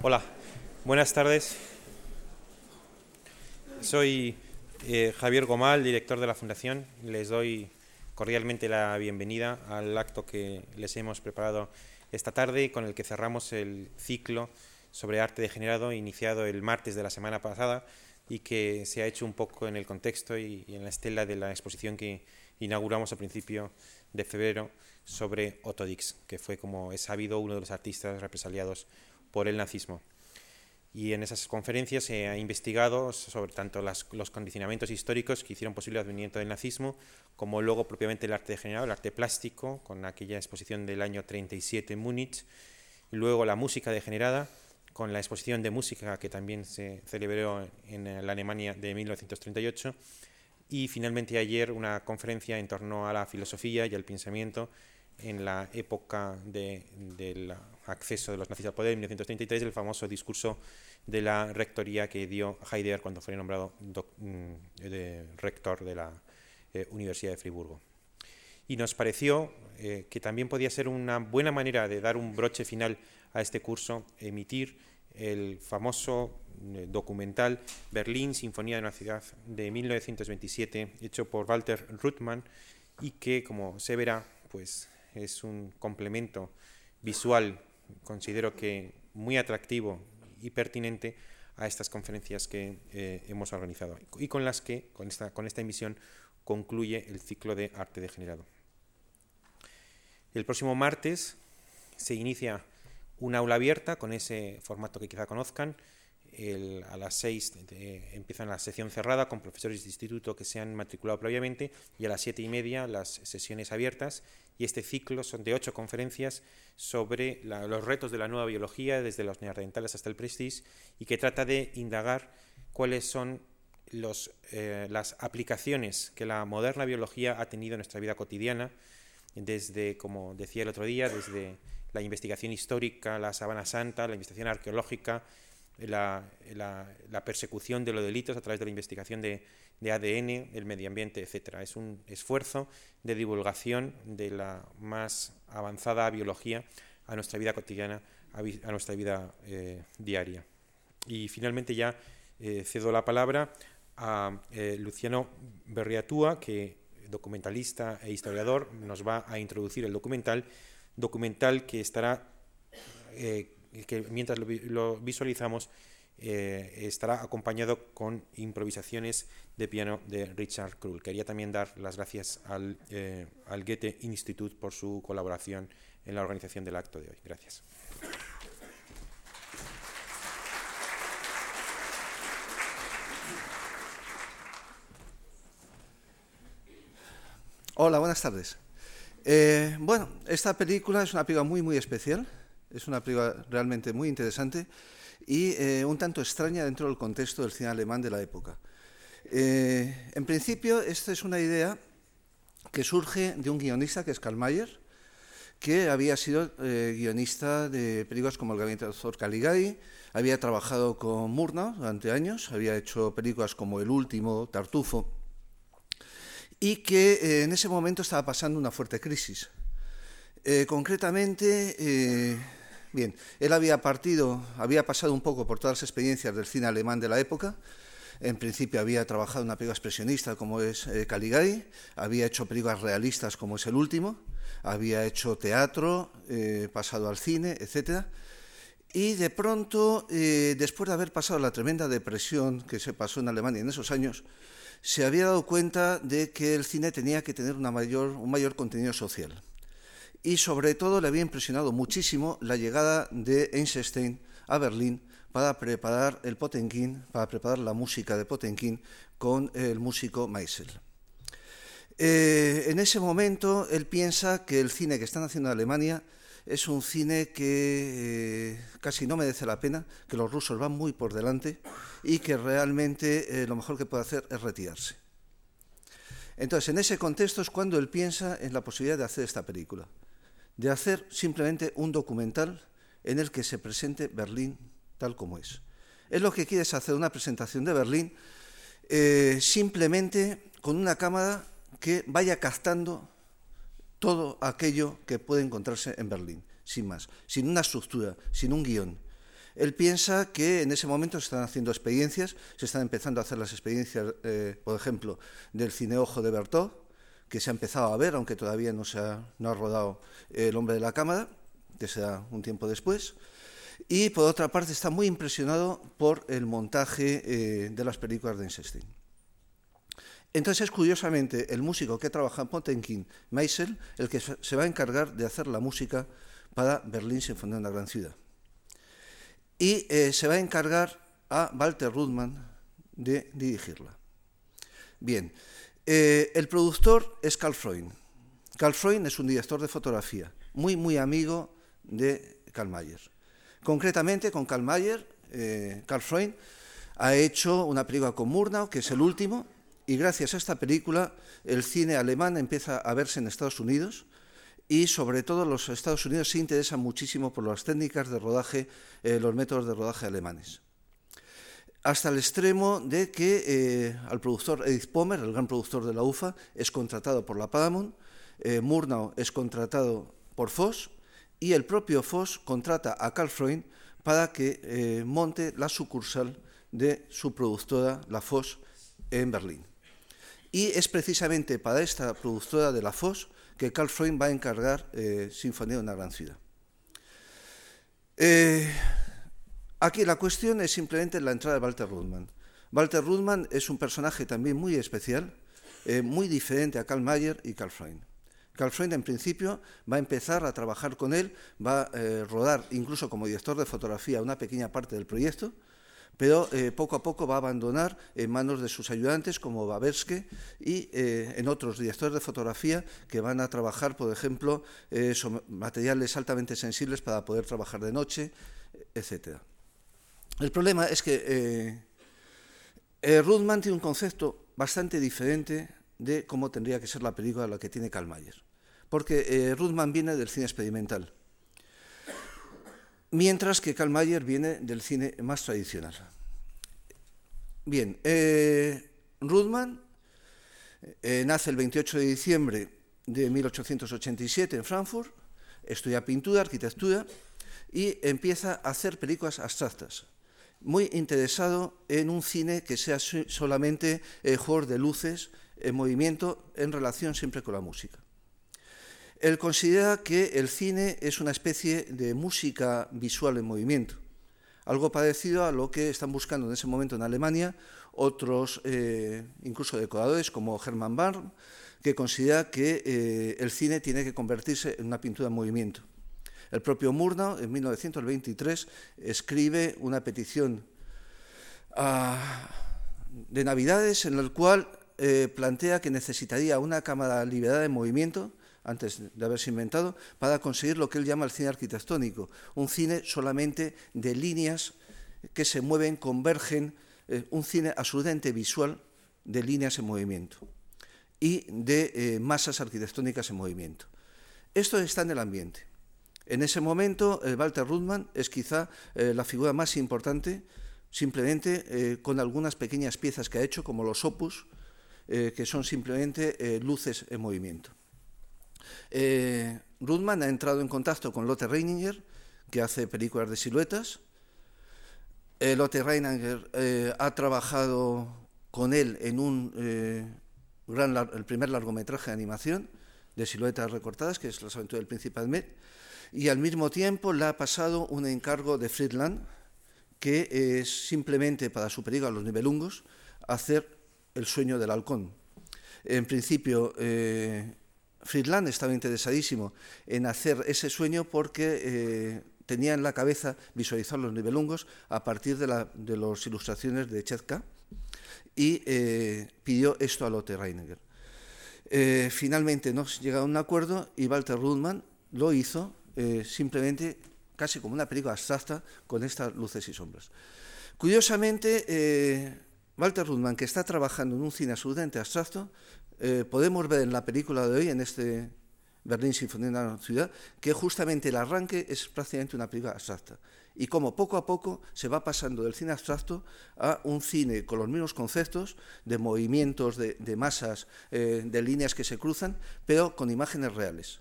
Hola, buenas tardes. Soy eh, Javier Gomal, director de la Fundación. Les doy cordialmente la bienvenida al acto que les hemos preparado esta tarde con el que cerramos el ciclo sobre arte degenerado iniciado el martes de la semana pasada y que se ha hecho un poco en el contexto y, y en la estela de la exposición que inauguramos a principio de febrero sobre Otto Dix, que fue, como es sabido, uno de los artistas represaliados por el nazismo. Y en esas conferencias se ha investigado sobre tanto las, los condicionamientos históricos que hicieron posible el advenimiento del nazismo, como luego propiamente el arte degenerado, el arte plástico, con aquella exposición del año 37 en Múnich, y luego la música degenerada, con la exposición de música que también se celebró en la Alemania de 1938, y finalmente ayer una conferencia en torno a la filosofía y al pensamiento en la época de, del acceso de los nazis al poder, en 1933, el famoso discurso de la rectoría que dio Heidegger cuando fue nombrado mm, de rector de la eh, Universidad de Friburgo. Y nos pareció eh, que también podía ser una buena manera de dar un broche final a este curso, emitir el famoso eh, documental Berlín, Sinfonía de una ciudad de 1927, hecho por Walter Ruttmann, y que, como se verá, pues es un complemento visual, considero que muy atractivo y pertinente a estas conferencias que eh, hemos organizado y con las que, con esta, con esta emisión, concluye el ciclo de arte degenerado. El próximo martes se inicia una aula abierta con ese formato que quizá conozcan, a las seis empieza la sección cerrada con profesores de instituto que se han matriculado previamente y a las siete y media las sesiones abiertas. Y este ciclo son de ocho conferencias sobre los retos de la nueva biología desde los neandertales hasta el prestige y que trata de indagar cuáles son los, eh, las aplicaciones que la moderna biología ha tenido en nuestra vida cotidiana desde, como decía el otro día, desde la investigación histórica, la Sabana Santa, la investigación arqueológica, la, persecución de los delitos a través de la investigación de, de, ADN, el medio ambiente, etc. Es un esfuerzo de divulgación de la más avanzada biología a nuestra vida cotidiana, a, nuestra vida eh, diaria. Y finalmente ya eh, cedo la palabra a eh, Luciano Berriatúa, que documentalista e historiador nos va a introducir el documental, documental que estará que mientras lo, visualizamos eh, estará acompañado con improvisaciones de piano de Richard Krull. Quería también dar las gracias al, eh, al Goethe Institut por su colaboración en la organización del acto de hoy. Gracias. Hola, buenas tardes. Eh, bueno, esta película es una película muy, muy especial. Es una película realmente muy interesante y eh, un tanto extraña dentro del contexto del cine alemán de la época. Eh, en principio, esta es una idea que surge de un guionista que es Karl Mayer, que había sido eh, guionista de películas como El gabinete del doctor Caligari, había trabajado con Murnau durante años, había hecho películas como El último, Tartufo, y que en ese momento estaba pasando una fuerte crisis. concretamente, Bien, él había partido, había pasado un poco por todas las experiencias del cine alemán de la época. En principio había trabajado en una película expresionista como es eh, Caligari, había hecho películas realistas como es El último, había hecho teatro, eh, pasado al cine, etc. Y de pronto, eh, después de haber pasado la tremenda depresión que se pasó en Alemania en esos años, se había dado cuenta de que el cine tenía que tener una mayor, un mayor contenido social y sobre todo le había impresionado muchísimo la llegada de Einstein a Berlín para preparar el Potenkin, para preparar la música de Potenkin con el músico Meisel. Eh, en ese momento él piensa que el cine que están haciendo en Alemania es un cine que eh, casi no merece la pena, que los rusos van muy por delante y que realmente eh, lo mejor que puede hacer es retirarse. Entonces, en ese contexto es cuando él piensa en la posibilidad de hacer esta película de hacer simplemente un documental en el que se presente Berlín tal como es. Es lo que quiere es hacer una presentación de Berlín eh, simplemente con una cámara que vaya captando todo aquello que puede encontrarse en Berlín, sin más, sin una estructura, sin un guion. Él piensa que en ese momento se están haciendo experiencias, se están empezando a hacer las experiencias, eh, por ejemplo, del cineojo de Bertot, que se ha empezado a ver, aunque todavía no se ha, no ha rodado El hombre de la cámara, que será un tiempo después. Y por otra parte está muy impresionado por el montaje eh, de las películas de Einstein. Entonces, curiosamente, el músico que trabaja en Potenkin, Meisel, el que se va a encargar de hacer la música para Berlín Sinfonía de una gran ciudad. Y eh, se va a encargar a Walter Rudman de dirigirla. Bien, eh, el productor es Carl Freund. Carl Freund es un director de fotografía, muy, muy amigo de Karl Mayer. Concretamente, con Karl Mayer, eh, Karl Freund ha hecho una película con Murnau, que es el último, y gracias a esta película el cine alemán empieza a verse en Estados Unidos y sobre todo los Estados Unidos se interesan muchísimo por las técnicas de rodaje, eh, los métodos de rodaje alemanes. Hasta el extremo de que eh, al productor Edith Pomer, el gran productor de la UFA, es contratado por la Paramount, eh, Murnau es contratado por Foss y el propio Foss contrata a Carl Freund para que monte la sucursal de su productora, la Foss, en Berlín. Y es precisamente para esta productora de la FOS que Carl Freund va a encargar eh, Sinfonía de una gran ciudad. Eh, aquí la cuestión es simplemente la entrada de Walter Rudman. Walter Rudman es un personaje también muy especial, eh, muy diferente a Karl Mayer y Carl Freund. Carl Freund en principio va a empezar a trabajar con él, va a rodar incluso como director de fotografía una pequeña parte del proyecto, pero eh, poco a poco va a abandonar en manos de sus ayudantes como Baberske y eh, en otros directores de fotografía que van a trabajar, por ejemplo, eh, materiales altamente sensibles para poder trabajar de noche, etc. El problema es que Rudman tiene un concepto bastante diferente de cómo tendría que ser la película la que tiene Karl Mayer, porque Rudman viene del cine experimental mientras que Karl Mayer viene del cine más tradicional. Bien, eh, Rudman eh, nace el 28 de diciembre de 1887 en Frankfurt, estudia pintura, arquitectura y empieza a hacer películas abstractas. Muy interesado en un cine que sea solamente eh, juego de luces en movimiento en relación siempre con la música. Él considera que el cine es una especie de música visual en movimiento, algo parecido a lo que están buscando en ese momento en Alemania otros, eh, incluso decoradores como Hermann Bahr, que considera que eh, el cine tiene que convertirse en una pintura en movimiento. El propio Murnau, en 1923, escribe una petición ah, de Navidades en la cual eh, plantea que necesitaría una cámara liberada de movimiento antes de haberse inventado, para conseguir lo que él llama el cine arquitectónico, un cine solamente de líneas que se mueven, convergen, eh, un cine absolutamente visual de líneas en movimiento y de eh, masas arquitectónicas en movimiento. Esto está en el ambiente. En ese momento, eh, Walter Rudman es quizá la figura más importante, simplemente con algunas pequeñas piezas que ha hecho, como los opus, que son simplemente luces en movimiento. Eh, Rudman ha entrado en contacto con Lotte Reininger, que hace películas de siluetas. Eh, Lotte Reininger eh, ha trabajado con él en un, gran, el primer largometraje de animación de siluetas recortadas, que es Las aventuras del príncipe Ahmed, y al mismo tiempo le ha pasado un encargo de Friedland, que es simplemente para su película Los Nivelungos, hacer El sueño del halcón. En principio, Friedland estaba interesadísimo en hacer ese sueño porque eh, tenía en la cabeza visualizar los nivelungos a partir de, las ilustraciones de Chetka y eh, pidió esto a Lotte Reiniger. Eh, finalmente no llega a un acuerdo y Walter Rudman lo hizo simplemente casi como una película abstracta con estas luces y sombras. Curiosamente, Walter Rudman, que está trabajando en un cine absolutamente abstracto, eh, podemos ver en la película de hoy, en este Berlín Sinfonía de una ciudad, que justamente el arranque es prácticamente una película abstracta. Y como poco a poco se va pasando del cine abstracto a un cine con los mismos conceptos de movimientos, de, masas, eh, de líneas que se cruzan, pero con imágenes reales.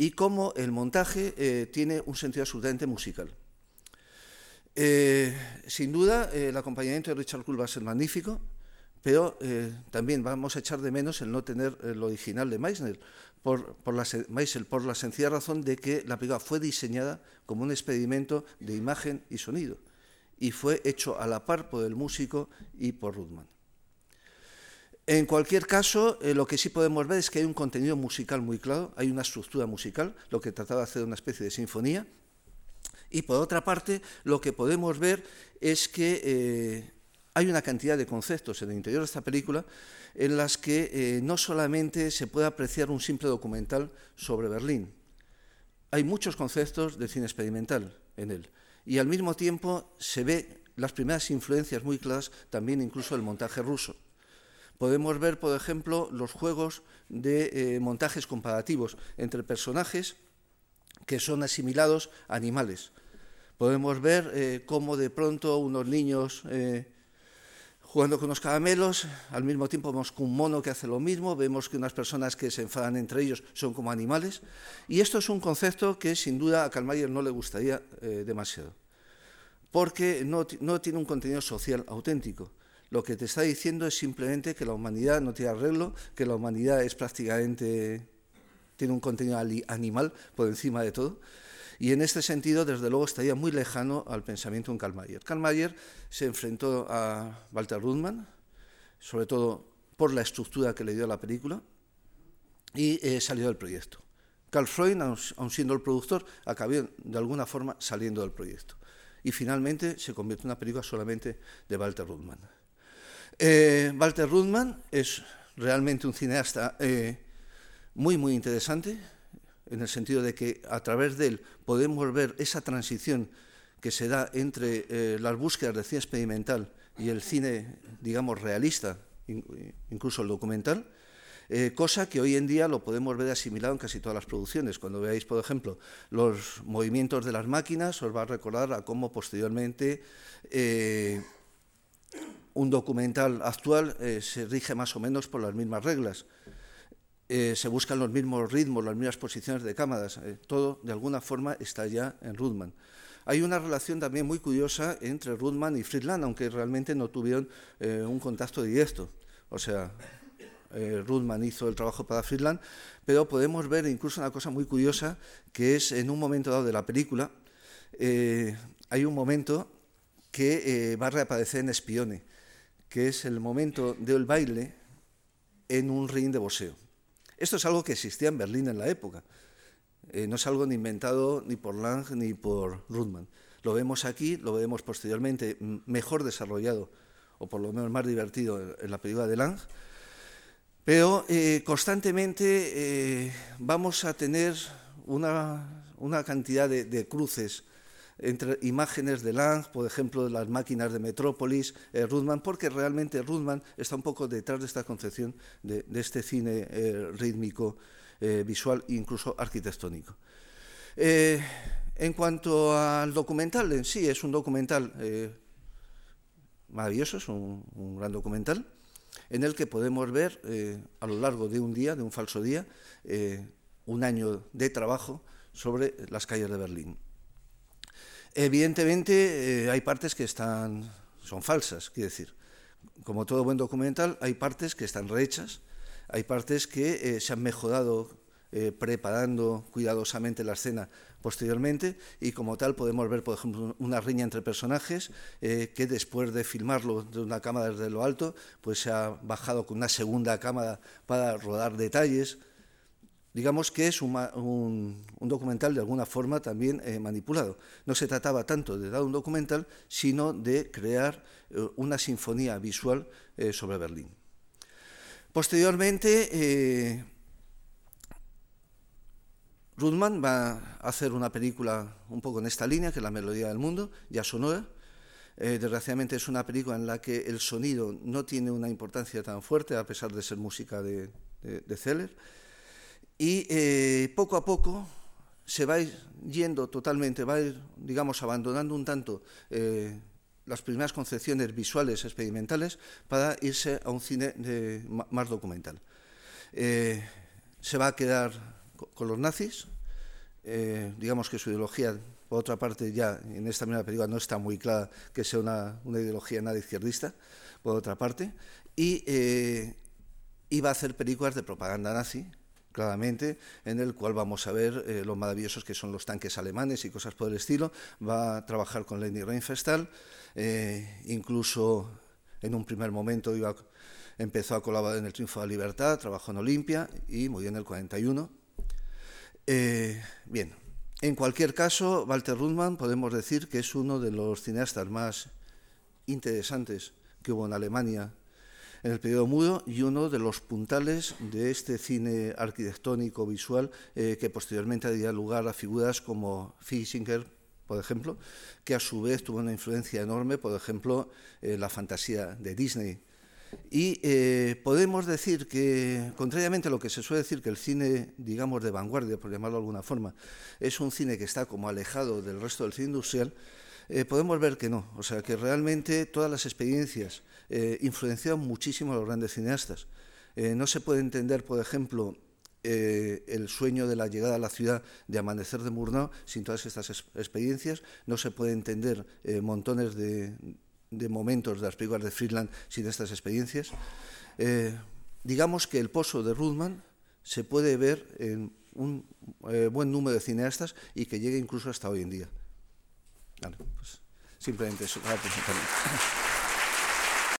Y cómo el montaje eh, tiene un sentido absolutamente musical. Eh, sin duda, el acompañamiento de Richard Cool va a ser magnífico, pero también vamos a echar de menos el no tener el original de Meissner, por, la, por la sencilla razón de que la película fue diseñada como un experimento de imagen y sonido y fue hecho a la par por el músico y por Rudman. En cualquier caso, eh, lo que sí podemos ver es que hay un contenido musical muy claro, hay una estructura musical, lo que trataba de hacer una especie de sinfonía. Y por otra parte, lo que podemos ver es que eh, hay una cantidad de conceptos en el interior de esta película en las que eh, no solamente se puede apreciar un simple documental sobre Berlín, hay muchos conceptos de cine experimental en él. Y al mismo tiempo se ve las primeras influencias muy claras también incluso del montaje ruso. Podemos ver, por ejemplo, los juegos de eh, montajes comparativos entre personajes que son asimilados a animales. Podemos ver eh, cómo de pronto unos niños eh, jugando con unos caramelos, al mismo tiempo vemos un mono que hace lo mismo, vemos que unas personas que se enfadan entre ellos son como animales, y esto es un concepto que sin duda a Kalmayer no le gustaría demasiado, porque no tiene un contenido social auténtico lo que te está diciendo es simplemente que la humanidad no tiene arreglo, que la humanidad es prácticamente, tiene un contenido animal por encima de todo. Y en este sentido, desde luego, estaría muy lejano al pensamiento en Karl Mayer. Karl Mayer se enfrentó a Walter Rudman, sobre todo por la estructura que le dio a la película, y eh, salió del proyecto. Carl Freud, aun siendo el productor, acabó de alguna forma saliendo del proyecto. Y finalmente se convirtió en una película solamente de Walter Rudman. Eh, Walter Rudman es realmente un cineasta eh, muy, muy interesante, en el sentido de que a través de él podemos ver esa transición que se da entre eh, las búsquedas de cine experimental y el cine, digamos, realista, incluso el documental, cosa que hoy en día lo podemos ver asimilado en casi todas las producciones. Cuando veáis, por ejemplo, los movimientos de las máquinas, os va a recordar a cómo posteriormente un documental actual eh, se rige más o menos por las mismas reglas. Eh, se buscan los mismos ritmos, las mismas posiciones de cámaras. Eh, todo, de alguna forma, está ya en Rudman. Hay una relación también muy curiosa entre Rudman y Friedland, aunque realmente no tuvieron un contacto directo. O sea, Rudman hizo el trabajo para Friedland, pero podemos ver incluso una cosa muy curiosa, que es en un momento dado de la película, hay un momento que va a reaparecer en Espione que es el momento del baile en un ring de boxeo. Esto es algo que existía en Berlín en la época. Eh, no es algo ni inventado ni por Lang ni por Rudman. Lo vemos aquí, lo vemos posteriormente mejor desarrollado, o por lo menos más divertido en la película de Lang. Pero eh, constantemente eh, vamos a tener una, una cantidad de, de cruces entre imágenes de Lang, por ejemplo, de las máquinas de Metrópolis, eh, Rudman, porque realmente Rudman está un poco detrás de esta concepción de, este cine eh, rítmico, eh, visual e incluso arquitectónico. en cuanto al documental en sí, es un documental maravilloso, es un, gran documental, en el que podemos ver a lo largo de un día, de un falso día, un año de trabajo sobre las calles de Berlín. Evidentemente eh, hay partes que están, son falsas, quiero decir. Como todo buen documental, hay partes que están rehechas, hay partes que eh, se han mejorado eh, preparando cuidadosamente la escena posteriormente y como tal podemos ver, por ejemplo, una riña entre personajes que después de filmarlo de una cámara desde lo alto, pues se ha bajado con una segunda cámara para rodar detalles, digamos que es un, documental de alguna forma también eh, manipulado. No se trataba tanto de dar un documental, sino de crear eh, una sinfonía visual eh, sobre Berlín. Posteriormente, Rudman va a hacer una película un poco en esta línea, que es La Melodía del Mundo, ya sonora. desgraciadamente es una película en la que el sonido no tiene una importancia tan fuerte, a pesar de ser música de, Zeller y eh, poco a poco se va yendo totalmente, va ir, digamos, abandonando un tanto eh, las primeras concepciones visuales experimentales para irse a un cine más documental. Eh, se va a quedar con los nazis, digamos que su ideología, por otra parte, ya en esta misma película no está muy clara que sea una, ideología nada izquierdista, por otra parte, y iba a hacer películas de propaganda nazi, claramente, en el cual vamos a ver eh, lo maravillosos que son los tanques alemanes y cosas por el estilo. Va a trabajar con Leni Reinfestal, incluso en un primer momento iba, empezó a colaborar en el Triunfo de la Libertad, trabajó en Olimpia y murió en el 41. Eh, bien, en cualquier caso, Walter Ruttmann podemos decir que es uno de los cineastas más interesantes que hubo en Alemania en el periodo mudo y uno de los puntales de este cine arquitectónico visual eh, que posteriormente daría lugar a figuras como Fisinger, por ejemplo, que a su vez tuvo una influencia enorme, por ejemplo, en la fantasía de Disney. Y eh, podemos decir que, contrariamente a lo que se suele decir, que el cine, digamos, de vanguardia, por llamarlo de alguna forma, es un cine que está como alejado del resto del cine industrial, eh, podemos ver que no. O sea, que realmente todas las experiencias eh, influenciaron muchísimo a los grandes cineastas. no se puede entender, por ejemplo, el sueño de la llegada a la ciudad de Amanecer de Murnau sin todas estas experiencias. No se puede entender montones de momentos de las películas de Friedland sin estas experiencias. Eh, digamos que el pozo de Rudman se puede ver en un eh, buen número de cineastas y que llegue incluso hasta hoy en día. Vale, pues simplemente eso presentarme.